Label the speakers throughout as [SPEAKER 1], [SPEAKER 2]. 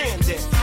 [SPEAKER 1] standing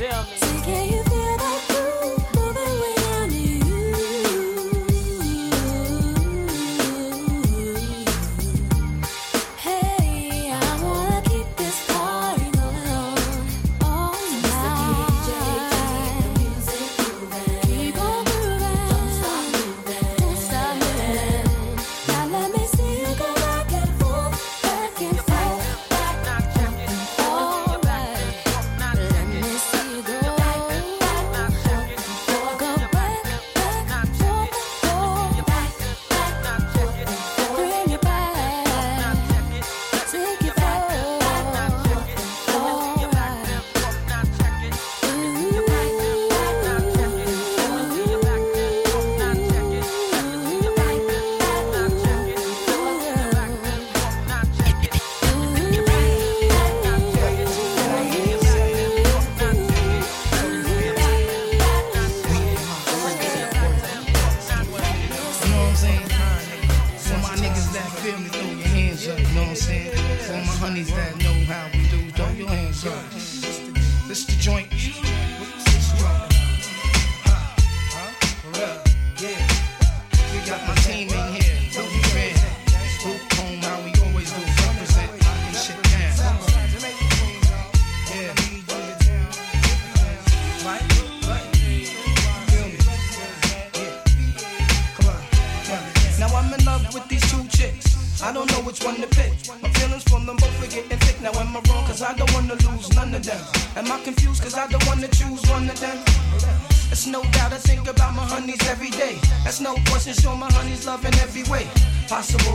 [SPEAKER 2] tell me.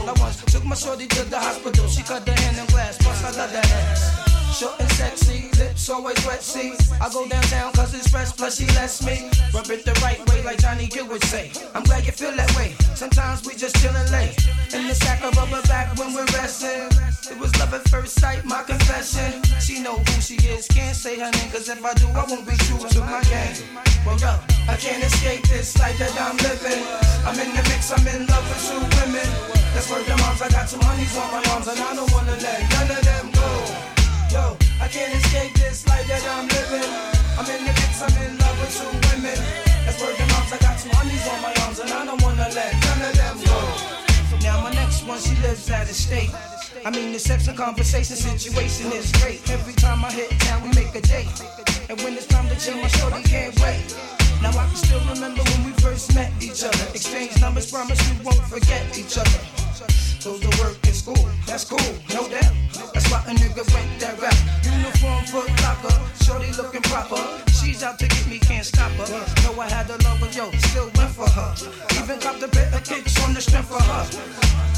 [SPEAKER 2] I
[SPEAKER 3] took my shorty to the hospital. She cut the hand in glass, plus I love that ass. Short and sexy, lips always wet, see. I go downtown cause it's fresh, plus she lets me rub it the right way, like Johnny Gill would say. I'm glad you feel that way. Sometimes we just chillin' late. In the sack of rubber back when we're resting. It was love at first sight, my confession. She know who she is, can't say her name, cause if I do, I won't be true to my game. Well, yo, I can't escape this life that I'm living. I'm in the mix, I'm in love with two women. That's where the moms, I got two honeys on my arms, and I don't wanna let none of them go. Yo, I can't escape this life that I'm living. I'm in the mix, I'm in love with two women. That's where the moms, I got two honeys on my arms, and I don't wanna let none of them go. Now my next one, she lives out of state. I mean, the sex and conversation situation is great. Every time I hit town, we make a date. And when it's time to chill, my shorty can't wait. Now I can still remember when we first met each other. Exchange numbers, promise we won't forget each other. Go to work in school, that's cool, no doubt. That's why a nigga went that route. Uniform foot locker, shorty looking proper. She's out to get me, can't stop her. Know I had a lover, yo, still went for her. Even got the of kicks on the strength for her.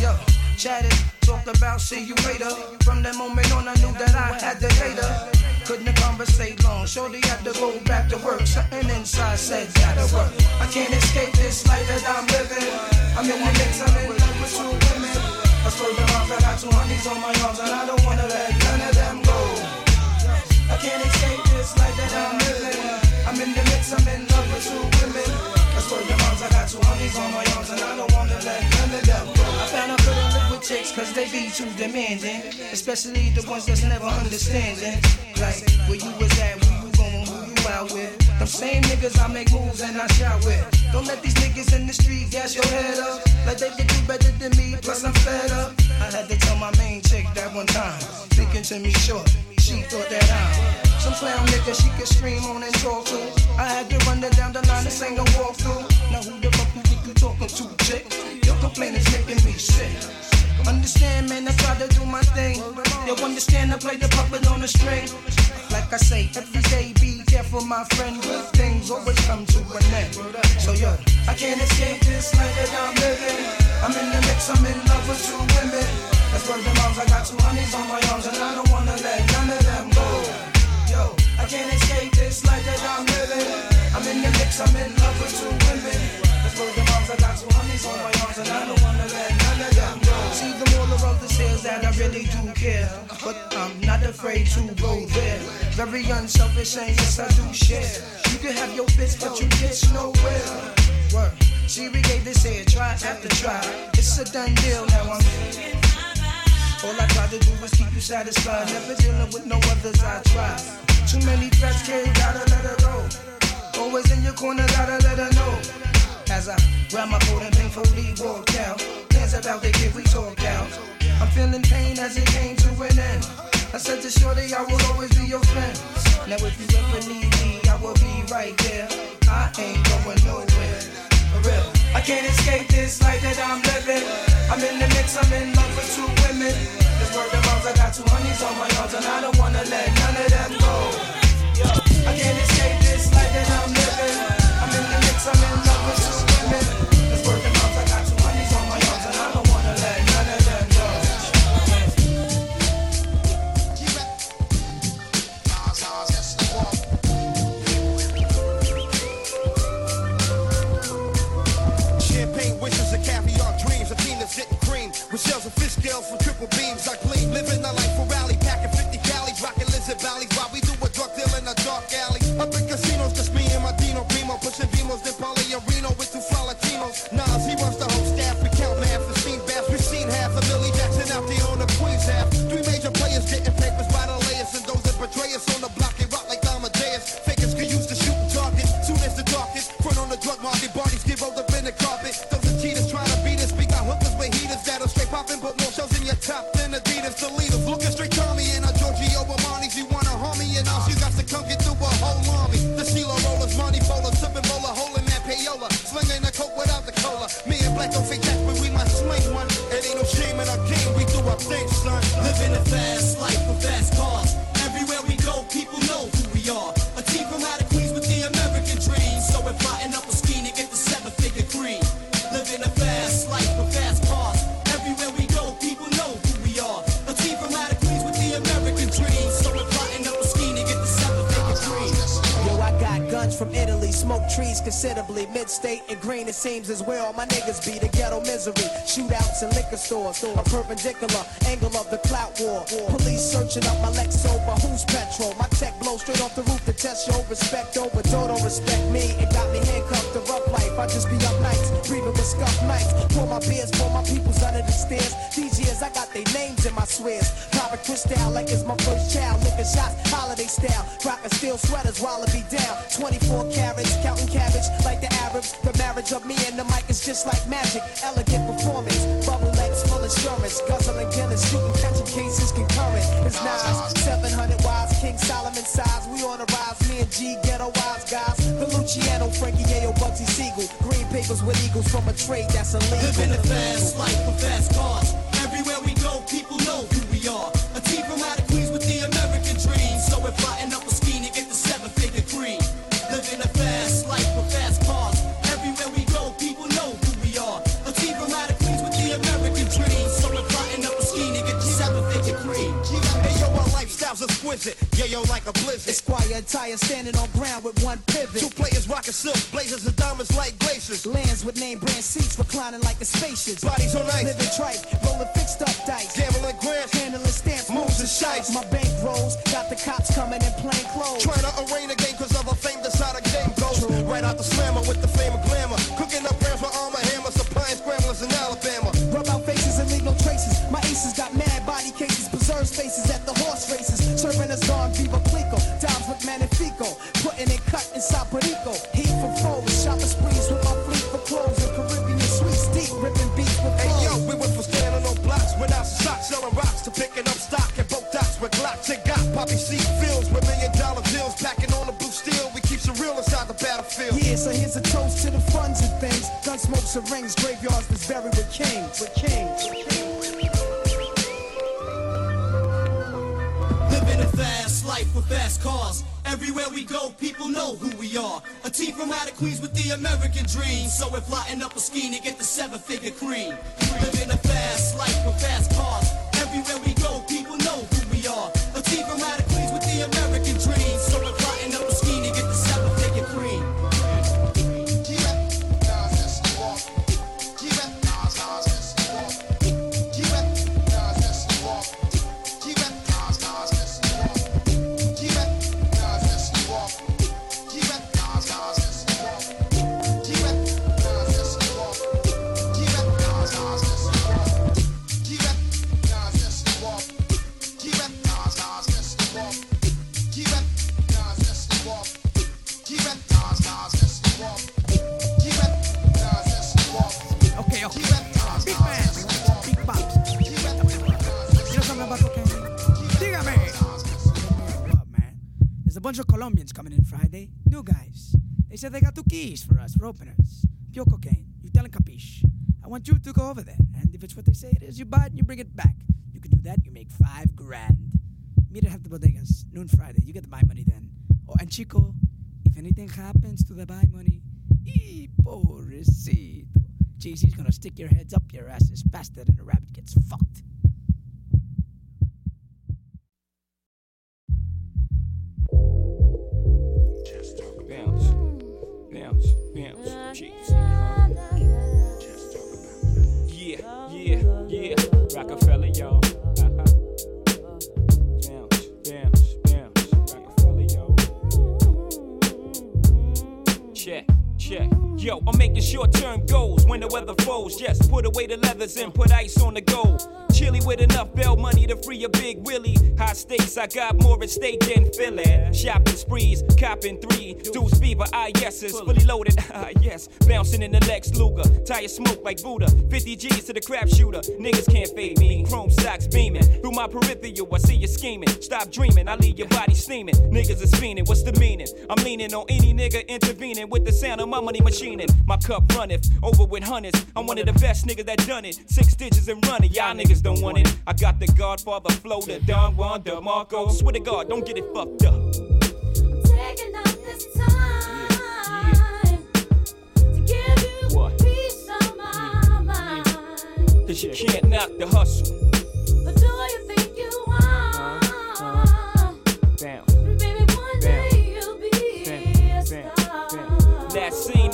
[SPEAKER 3] Yo, chatted, talked about see you later. From that moment on, I knew that I had hate her. Couldn't conversate long, shorty had to go back to work. Something inside said, gotta work. I can't escape this life that I'm living. I'm in the mix, I'm in love with women. I swear to God, I got two honeys on my arms, and I don't wanna let none of them go. I can't escape this life that I'm living. I'm in the mix, I'm in love with two women. I swear to God, I got two honeys on my arms, and I don't wanna let none of them go. I found I couldn't live with chicks, cause they be too demanding. Especially the ones that's never understanding. Like, where you was at, where you going, who you out with. Same niggas I make moves and I shout with. Don't let these niggas in the street gas your head up. Like they can do better than me, plus I'm fed up. I had to tell my main chick that one time. Speaking to me short, she thought that I'm some clown nigga she could scream on and talk to. I had to run her down the line, this ain't no walkthrough. Now who the fuck you think you talking to, chick? Your complaint is making me sick. Understand, man, I try to do my thing. You understand, I play the puppet on the string. Like I say, every day be careful, my friend. Good things always come to an end. So yo, I can't escape this life that I'm living. I'm in the mix, I'm in love with two women. That's where the moms, I got two honeys on my arms, and I don't wanna let none of them go. Yo, I can't escape this life that I'm living. I'm in the mix, I'm in love with two women. Where the moms, I got two honeys on my arms, and I don't wanna let none of them go. See the moral of this is that I really do care, but I'm not afraid to go there. Very unselfish, and yes I do share. You can have your bits, but you get nowhere. Word. See, we gave this here try after try. It's a done deal now. I'm all I try to do is keep you satisfied. Never dealing with no others I try. Too many threats, kid, gotta let her go. Always in your corner, gotta let her know. As I grab my coat and painfully walk out. Hands about the kid we talk out. I'm feeling pain as it came to an end. I said to Shorty, I will always be your friend. Now if you ever need me, I will be right there. I ain't going nowhere. For real. I can't escape this life that I'm living. I'm in the mix, I'm in love with two women. This word of mouth, I got two honeys on my arms, and I don't wanna let none of them go. I can't escape this life that I'm living.
[SPEAKER 4] Considerably. Mid-state and green, it seems as where all my niggas be. The ghetto misery, shootouts in liquor stores. A perpendicular angle of the clout war. Police searching up my Lex over who's petrol. My tech blow straight off the roof to test your respect over. Don't respect me. It got me handcuffed to rough life. I just be up nights, breathing with scuff nights. Pour my beers, pour my peoples under the stairs. These years I got their names in my swears. Popping crystal like it's my first child. Licking shots, holiday style. Rocking steel sweaters while I be down. 24 carats, counting cabbage like the Arabs. The marriage of me and the mic is just like magic. Elegant performance, bubble legs full insurance. Guzzling Guinness, shooting, catching cases concurrent. It's Nas, 700 wise, King Solomon size. We on the rise, me and G, ghetto wise guys. The Luciano, Frankie Yale, Bugsy Siegel. Green papers with eagles from a trade that's illegal.
[SPEAKER 5] Living a fast life with fast cars. Everywhere we go, people know
[SPEAKER 6] yo, like a blizzard.
[SPEAKER 4] Esquire attire standing on ground with one pivot.
[SPEAKER 6] Two players rocking silk, blazers and diamonds like glaciers.
[SPEAKER 4] Lands with name brand seats reclining like a spacious.
[SPEAKER 6] Bodies on ice.
[SPEAKER 4] Living tripe, rolling fixed up dice.
[SPEAKER 6] Gambling grants,
[SPEAKER 4] Handling stamps,
[SPEAKER 6] moves and shites.
[SPEAKER 4] My bank rolls, got the cops coming in plain clothes.
[SPEAKER 6] Trying to arraign a game cause of a
[SPEAKER 5] fast cars. Everywhere we go, people know who we are. A team from out of Queens with the American dream. So we're plotting up a scheme to get the seven-figure cream. Living a fast life
[SPEAKER 7] openers.
[SPEAKER 8] More at stake than Philly. Shopping sprees, copping three. Fever, ah yeses, fully loaded, ah yes. Bouncing in the Lex Luger, tire smoke like Buddha. 50 G's to the crap shooter, niggas can't fade me. Chrome socks beaming through my peripheral, I see you scheming. Stop dreaming, I leave your body steaming. Niggas is fiending, what's the meaning? I'm leaning on any nigga intervening with the sound of my money machining. My cup runneth over with hundreds. I'm one of the best niggas that done it. Six digits and running, y'all niggas don't want it. I got the Godfather flow, the Don Juan, the Marco. Swear to God, don't get it fucked up. Cause you can't knock the hustle.
[SPEAKER 9] But do you think you are?
[SPEAKER 8] Down.
[SPEAKER 9] Baby,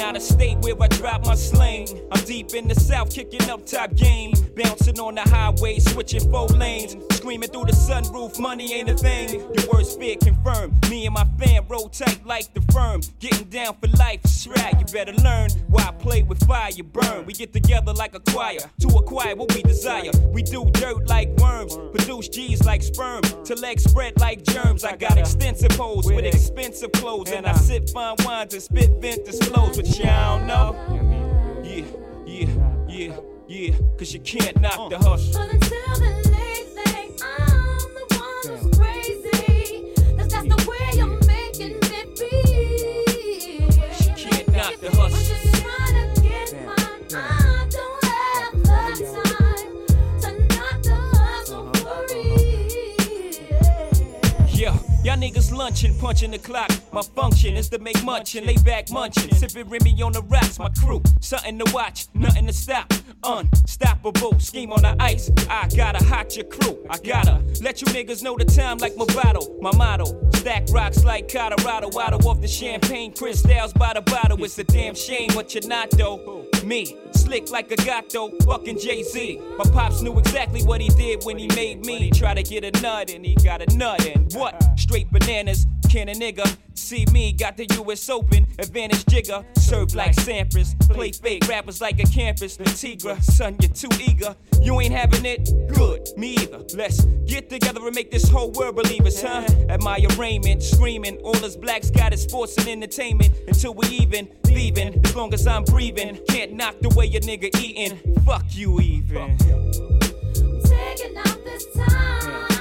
[SPEAKER 8] out of state where I drop my sling. I'm deep in the south, kicking up top game. Bouncing on the highway, switching four lanes. Screaming through the sunroof, money ain't a thing. Your worst fear confirmed. Me and my fam roll tight like the firm. Getting down for life, right. You better learn why I play with fire, you burn. We get together like a choir to acquire what we desire. We do dirt like worms, produce G's like sperm. To legs spread like germs. I got extensive hoes with expensive clothes. And I sip fine wines and spit vintage flows, but y'all don't know. Yeah, yeah, yeah, yeah. Cause you can't knock the hustle. Y'all niggas lunching, punching the clock. My function is to make munch and lay back munching. Sipping Remy on the rocks, my crew. Something to watch, nothing to stop. Unstoppable, scheme on the ice. I gotta hot your crew. I gotta let you niggas know the time like my bottle. My motto, stack rocks like Colorado. Waddle off the champagne, crystals by the bottle. It's a damn shame what you're not though. Me, slick like a gato, fucking Jay Z. My pops knew exactly what he did when he made me. Try to get a nut and he got a nut and what? Bananas, can a nigga see me? Got the US Open, advantage Jigga. Serve like Sampras, play fake rappers like a campus. The Tigra, son, you're too eager. You ain't having it? Good, me either. Let's get together and make this whole world believers, huh? At my arraignment, screaming. All us blacks got is sports and entertainment. Until we even, leaving. As long as I'm breathing, can't knock the way a nigga eating. Fuck you, even.
[SPEAKER 9] Taking out this time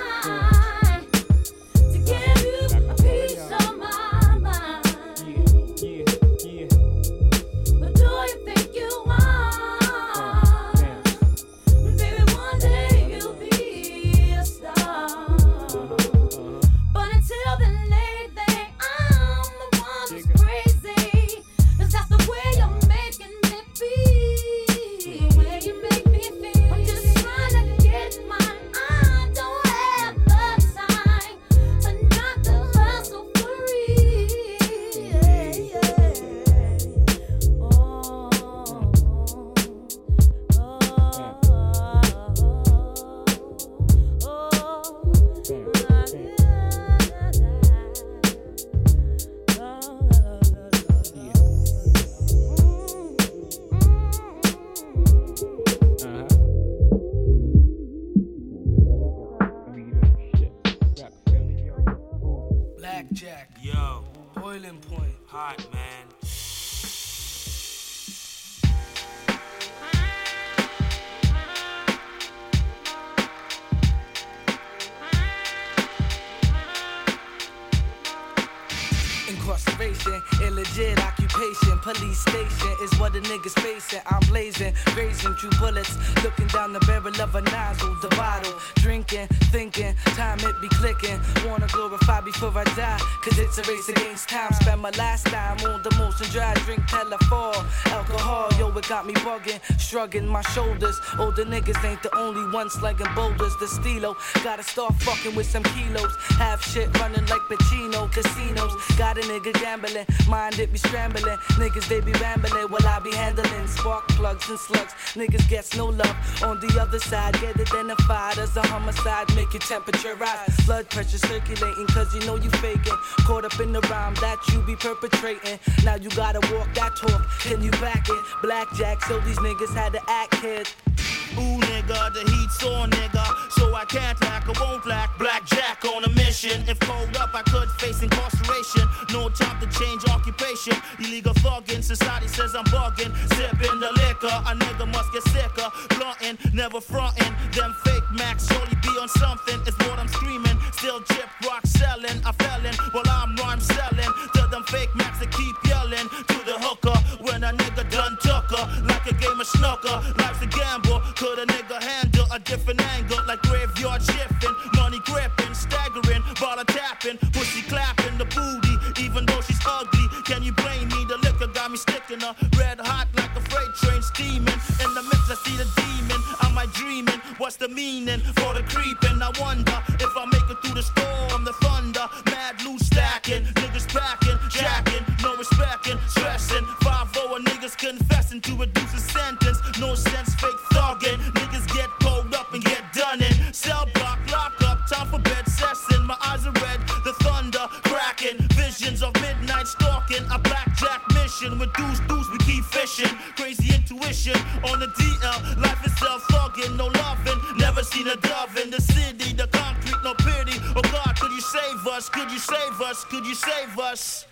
[SPEAKER 5] man.
[SPEAKER 3] Illegit occupation, police station is what the niggas facing. I'm blazing, raising two bullets, looking down the barrel of a nozzle, the bottle, drinking, thinking, time it be clicking. Wanna glorify before I die, cause it's a race against time. Spend my last time on the motion dry, drink telephone, alcohol, yo, it got me bugging, shrugging my shoulders. Older niggas ain't the only ones slugging boulders. The stilo, gotta start fucking with some kilos. Half shit running like Pacino, casinos. Got a nigga gambling.
[SPEAKER 10] Mind it be scrambling. Niggas they be rambling while I be handling spark plugs and slugs. Niggas gets no love. On the other side, get identified as a homicide. Make your temperature rise. Blood pressure circulating, cause you know you faking. Caught up in the rhyme that you be perpetrating. Now you gotta walk that talk. Can you back it? Blackjack, so these niggas had to act kid.
[SPEAKER 2] Ooh, nigga, the heat's on, nigga. So I can't lack, I won't lack. Blackjack on a mission. If called up, I could face incarceration. No time to change occupation. Illegal thugging, society says I'm bugging. Sipping the liquor, a nigga must get sicker. Blunting, never fronting. Them fake max surely be on something. It's what I'm screaming. Still chip rock selling. I felon while I'm rhyme selling. To them fake max that keep yelling. To the hooker when a nigga done took her. Like a game of snooker. Life's a gamble. Could a nigga handle a different angle? Like graveyard shifting. Money gripping, staggering. Me sticking her. Red hot like a freight train steaming. In the mix, I see the demon. Am I dreaming? What's the meaning for the creeping? I wonder if I make it through the storm, the thunder. Mad loose stacking. Niggas packing, jacking. No respecting, stressing. 5 a niggas confessing to reduce a sentence. No sense, fake thugging. Niggas get pulled up and get done in. Cell block, lock up, time for bed session. My eyes are red, the thunder cracking. Visions of midnight stalking. Mission with deuce, we keep fishing. Crazy intuition on the DL. Life itself thugging, no loving. Never seen a dove in the city. The concrete, no pity. Oh God, could you save us? Could you save us? Could you save us?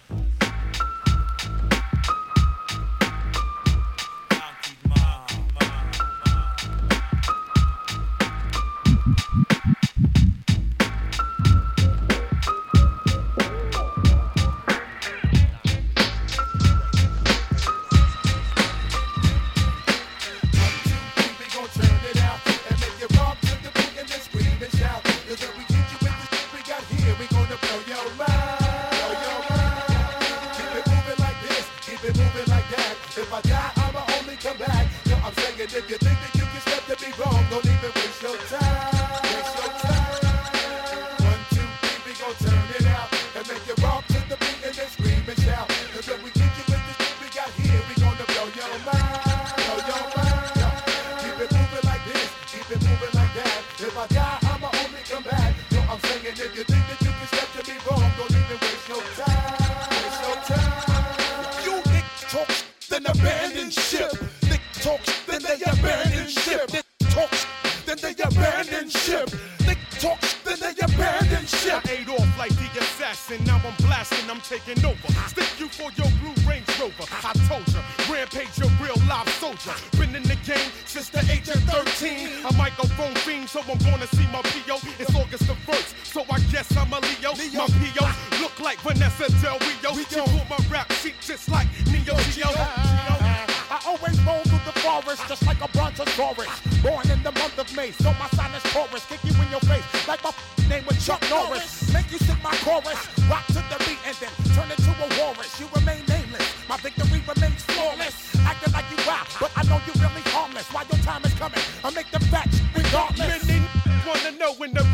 [SPEAKER 11] Range Rover. I told ya, rampage a real live soldier. Been in the game since the age of 13. A microphone fiend, so I'm gonna see my PO. It's August the 1st, so I guess I'm a Leo. My PO look like Vanessa Del Rio. She pulled my rap sheet just like Neo Geo.
[SPEAKER 12] I always roll through the forest just like a brontosaurus. Born in the month of May, so my sign is Taurus. Kick you in your face like my name was Chuck Norris. Make you sing my chorus, rock to the beat, and then turn into a walrus. You remain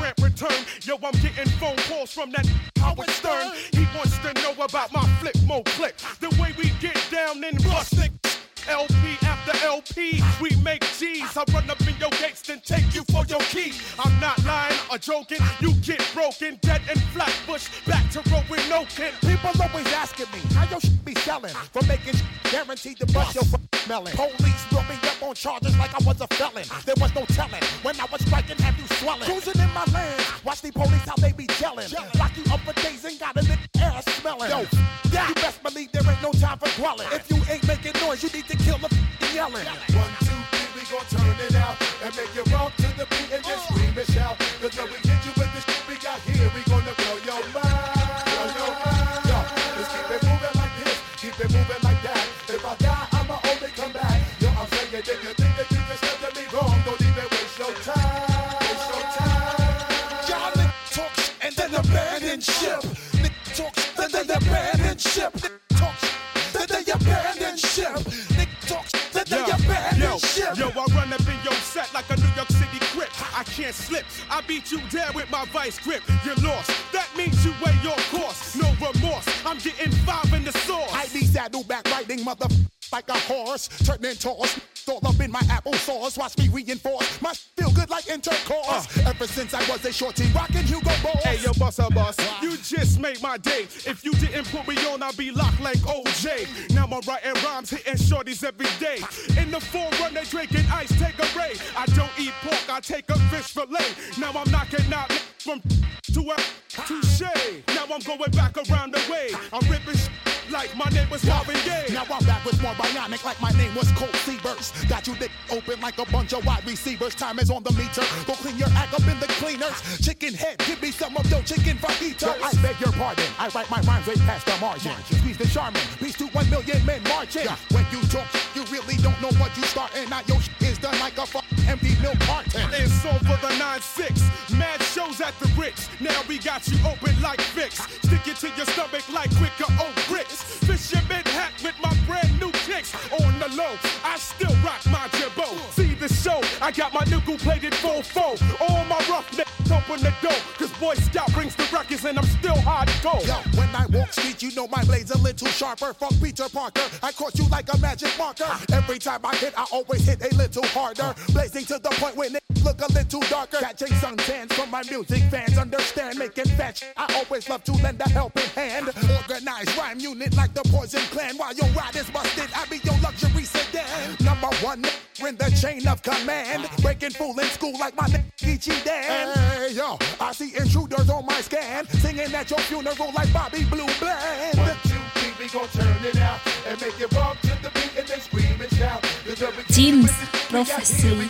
[SPEAKER 11] rent return. Yo, I'm getting phone calls from that Howard Stern. He wants to know about my flip mo click. The way we get down and bust it. LP after LP, we make G's. I run up in your gates, then take you for your key. I'm not lying or joking. You get broken, dead and flatbush. Back to rolling no kin.
[SPEAKER 12] People always asking me how your shit be selling. For making guaranteed to bust your f- melon. Police brought me up on charges like I was a felon. There was no telling when I was striking, have you swelling? Cruising in my land, watch the police how they be gelling. Lock you up for days and got a lit ass smelling. Yo, you best believe there ain't no time for dwelling. If you ain't making noise, you need to kill the f- yelling. One, two, three, we gon' turn it out and make you rock to the beat and then scream and shout. Cause we
[SPEAKER 11] set like a New York City grip. I can't slip. I beat you down with my vice grip. You're lost. That means you weigh your course. No remorse. I'm getting five in the sauce.
[SPEAKER 12] I be saddleback riding mother like a horse, turning toss. All up in my applesauce, watch me reinforce. My feel good like intercourse. Uh. Ever since I was a shorty, rockin' Hugo Boss.
[SPEAKER 11] Hey, yo, bossa boss, you just made my day. If you didn't put me on, I'd be locked like OJ. Now I'm writing rhymes, hitting shorties every day. In the forerun, they drinking ice, take a ray. I don't eat pork, I take a fish fillet. Now I'm knocking out from to a touche. Now I'm going back around the way. I'm ripping like my name was Marvin Gaye.
[SPEAKER 12] Now I'm back with more bionic like my name was Colt Seavers. Got you dick open like a bunch of wide receivers. Time is on the meter. Go clean your act up in the cleaners. Chicken head, give me some of your chicken fajitas. I beg your pardon. I write my rhymes way past the margin. Squeeze the Charmin. Peace to one million men marching. When you talk, you really don't know what you starting. Now your is done like a fuck empty milk carton.
[SPEAKER 11] It's for the 9-6. Mad shows at the Ritz. Now we got you open like Vicks. Stick it to your stomach like Quaker Oat bricks. Fisherman hat with my brand new kicks. On the low, I still rock my jabot. See the show, I got my nickel plated full foe. All my roughnecks open the door. Cause Boy Scout brings the records and I'm still hardcore.
[SPEAKER 12] Yo, when I walk street, you know my blade's a little sharper. Fuck Peter Parker, I caught you like a magic marker. Every time I hit, I always hit a little harder. Blazing to the point when it look a little darker. Catching suntans from my music fans, understand making fetch. I always love to lend a helping hand. Organized rhyme unit like the Poison Clan. While your ride is busted, I be your luxury sedan. Number one in the chain of command. Breaking fool in school like my name Geechee Dan. Hey yo, I see intruders on my scan. Singing at your funeral like Bobby Blue Bland. One, two, three, we gon' turn it out. And make it bump to the beat and then scream and shout. Cause
[SPEAKER 13] Jeans Prophecy.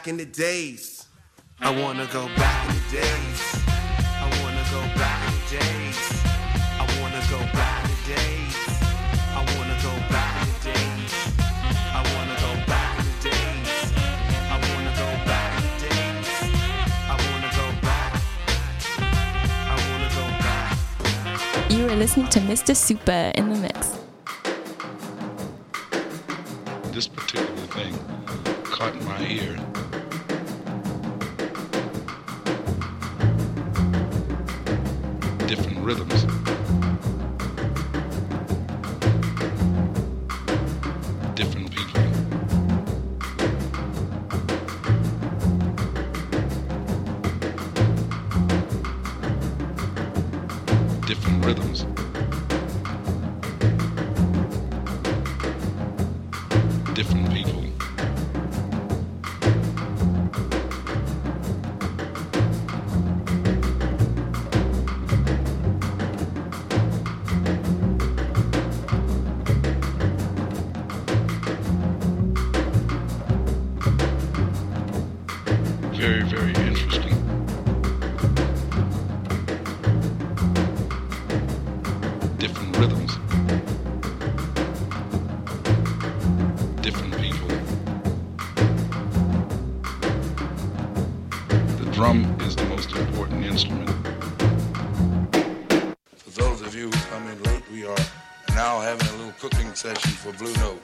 [SPEAKER 12] back
[SPEAKER 14] in the days. I wanna go back in the days. I wanna go back in the days. I wanna go back in the days. I wanna go back in the days. I wanna go back in the days. I wanna go back in the days. I wanna go back. I wanna go back.
[SPEAKER 15] You are listening to Mr. Supa in the
[SPEAKER 16] drum is the most important instrument.
[SPEAKER 17] For those of you who come in late, we are now having a little cooking session for Blue Note.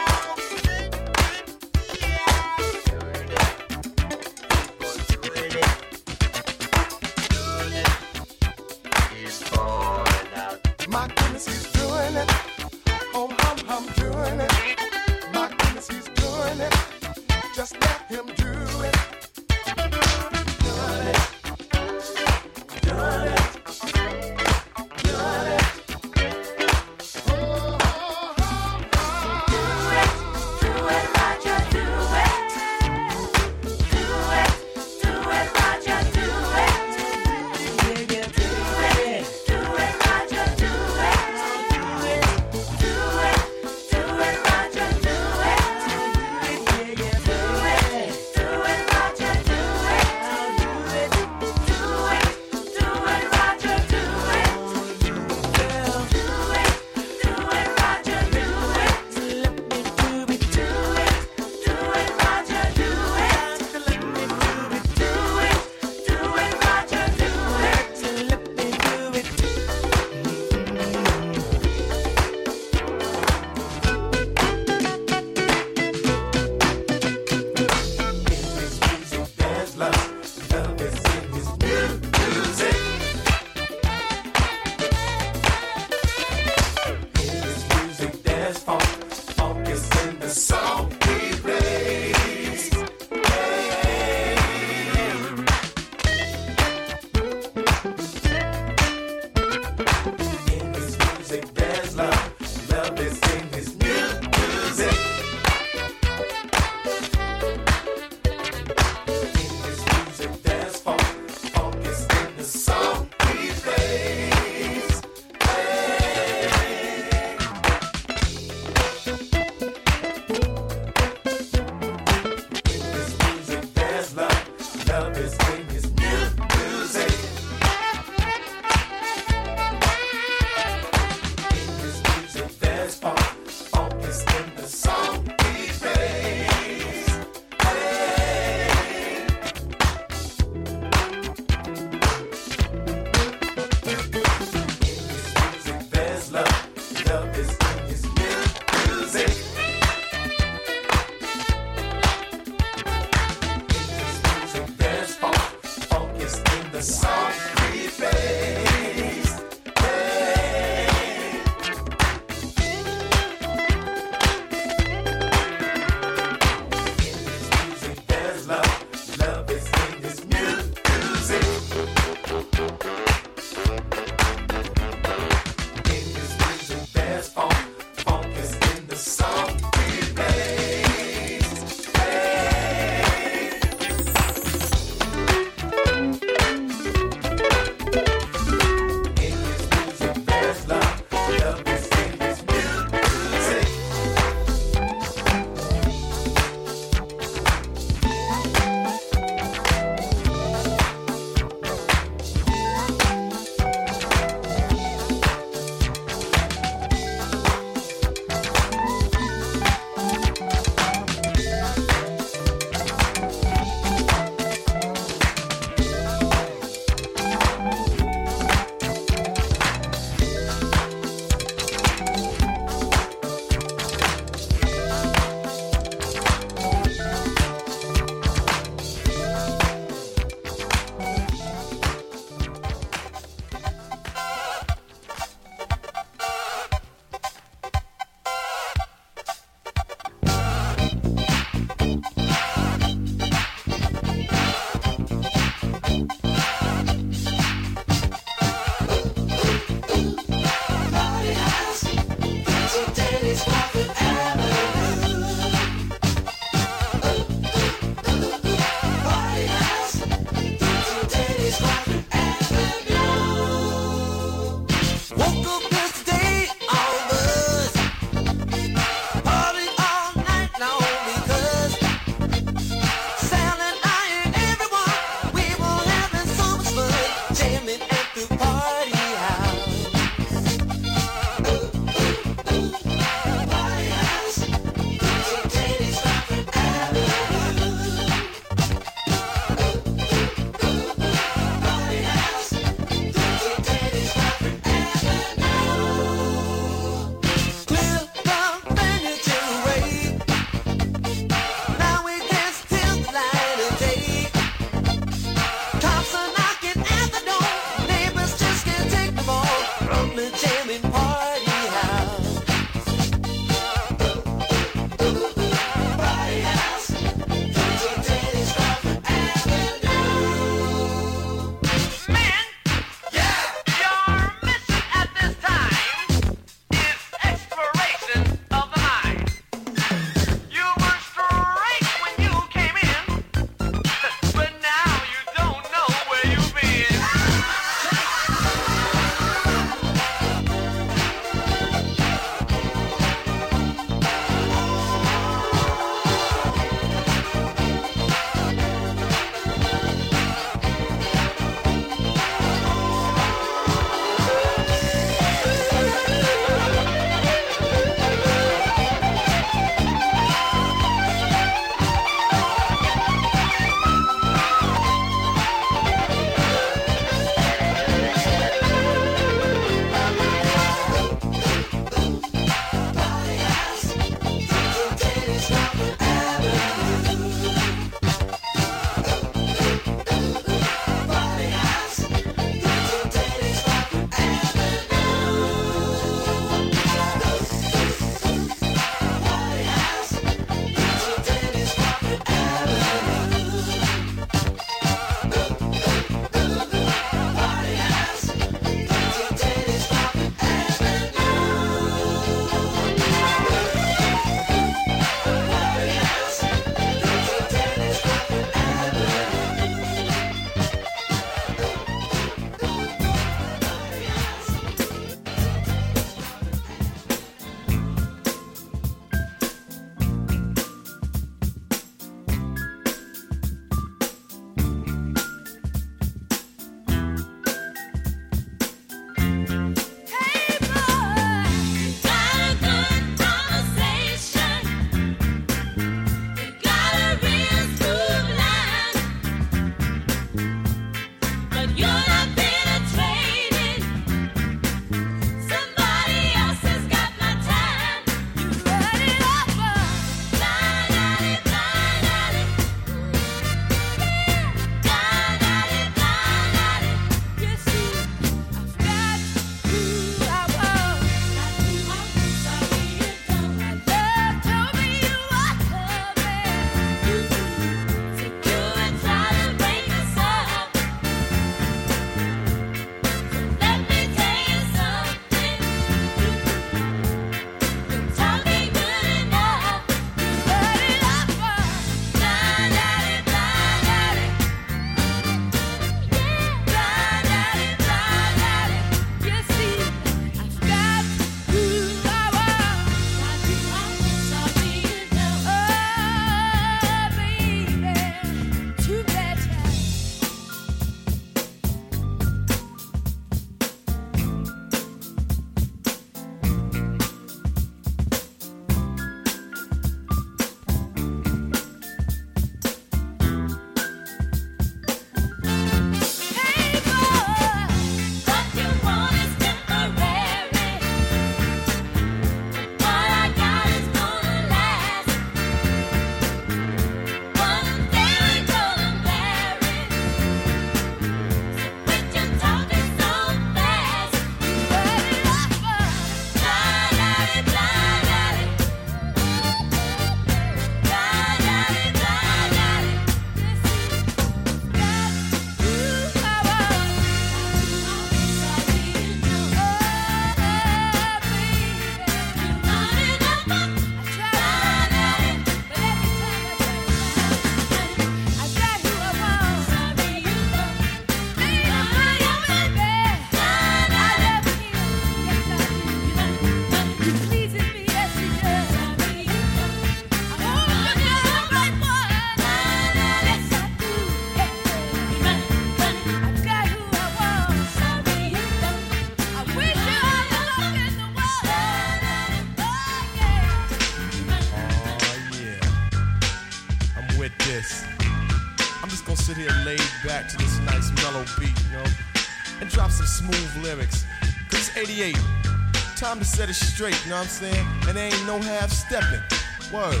[SPEAKER 18] Time to set it straight, you know what I'm saying? And there ain't no half stepping. Word.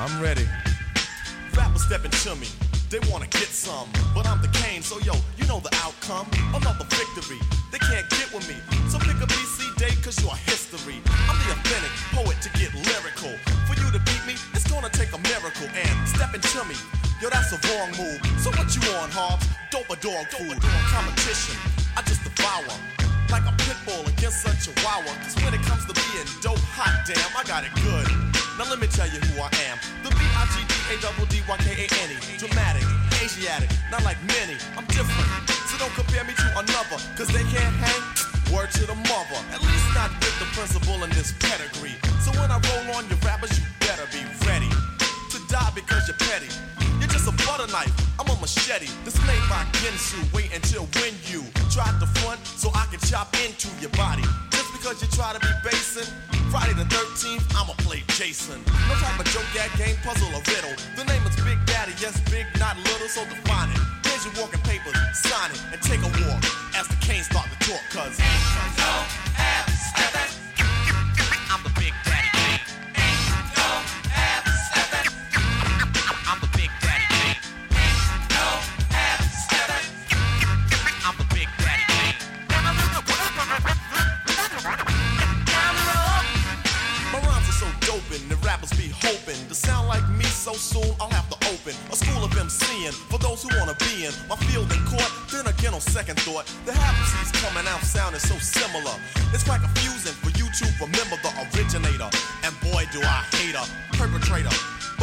[SPEAKER 18] I'm ready.
[SPEAKER 19] Rappers stepping to me, they wanna get some. But I'm the Kane, so yo, you know the outcome. Another victory, they can't get with me. So pick a BC day, cause you're history. I'm the authentic poet to get lyrical. For you to beat me, it's gonna take a miracle. And stepping to me, yo, that's a wrong move. So what you on, Hobbs? Dope or dog food? Competition, I just devour. Like a pit bull against a chihuahua. Cause when it comes to being dope, hot damn, I got it good. Now let me tell you who I am. The B-I-G-D-A-D-D-Y-K-A-N-E. Dramatic, Asiatic, not like many. I'm different. So don't compare me to another. Cause they can't hang. Word to the mother. At least not with the principal in this pedigree. So when I roll on your rappers, you better be ready to die because you're petty. Just a butter knife. I'm a machete. This made by Ginsu. Wait until when you try to front so I can chop into your body. Just because you try to be basing. Friday the 13th, I'ma play Jason. No type of joke, gag, game, puzzle, or riddle. The name is Big Daddy, yes, big, not little, so define it. Here's your walking papers, sign it, and take a walk as the canes start to talk, cause. I'm who wanna be in my field in court. Then again, on second thought, the half coming out sounding so similar. It's quite confusing for you to remember the originator. And boy, do I hate a perpetrator.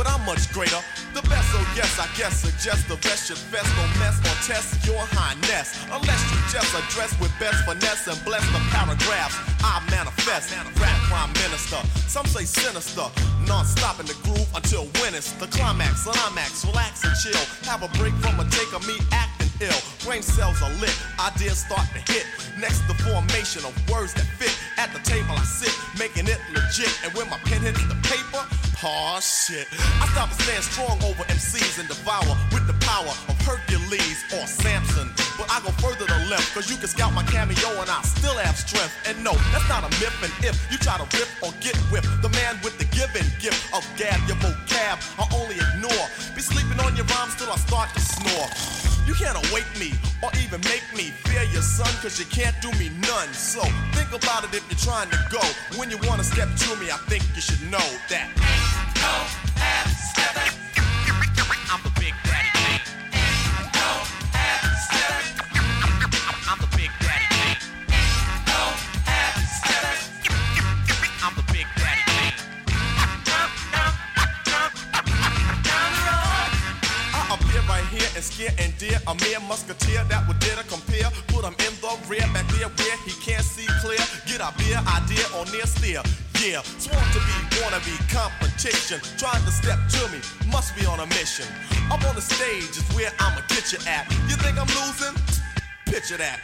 [SPEAKER 19] But I'm much greater. The best, so yes, I guess suggest the rest should fest. Don't mess or test your highness. Unless you just address with best finesse and bless the paragraphs. I manifest. Rap prime minister. Some say sinister. Non-stop in the groove until when it's the climax. Climax, relax and chill. Have a break from a take of me acting ill. Brain cells are lit. Ideas start to hit. Next, the formation of words that fit. At the table I sit, making it legit. And when my pen hits the paper, oh shit. I stop and stand strong over MCs and devour with the power of Hercules or Samson. But I go further to left, cause you can scout my cameo and I still have strength. And no, that's not a myth. And if you try to rip or get whipped, the man with the given gift of gab, your vocab, I only ignore. Be sleeping on your rhymes till I start to snore. You can't awake me or even make me fear your son, cause you can't do me none. So think about it if you're trying to go. When you wanna step to me, I think you should know that. I'm the big daddy king. I'm the big daddy king. I'm the big daddy king. I appear right here and scare and dear a mere musketeer that would dare to compare. Put in the rear, back there Yeah, sworn to be, wanna be competition. Trying to step to me, must be on a mission. Up on the stage is where I'ma get you at. You think I'm losing? Picture that.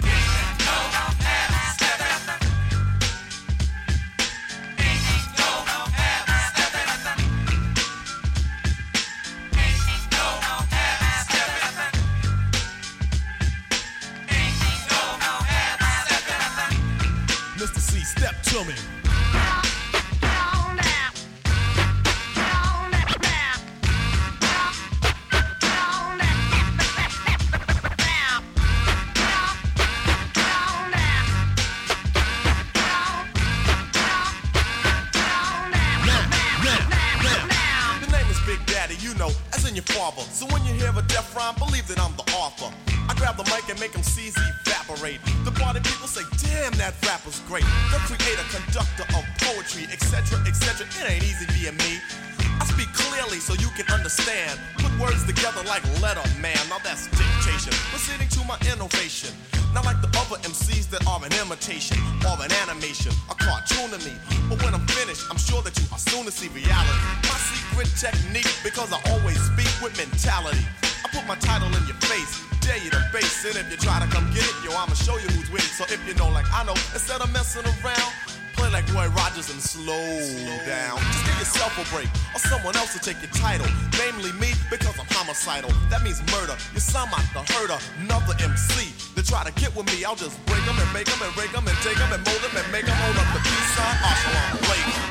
[SPEAKER 19] Mr. C, step to me. The mic and make them C's evaporate. The party people say, damn, that rapper's great. The creator, conductor of poetry, etc., etc. It ain't easy being me. I speak clearly so you can understand. Put words together like letter man. Now that's dictation. Proceeding to my innovation. Not like the other MCs that are an imitation or an animation, a cartoon to me. But when I'm finished, I'm sure that you are soon to see reality. My secret technique, because I always speak with mentality. I put my title in your face, you. If you try to come get it, yo, I'ma show you who's with it. So if you know, like I know, instead of messing around, play like Roy Rogers and slow slow down. Just give yourself a break, or someone else will take your title. Namely me, because I'm homicidal. That means murder. You sound like the herder, another MC. They try to get with me, I'll just break them and make them and rake them and take them and mold them and make them hold up the peace sign. As-salaam alaikum.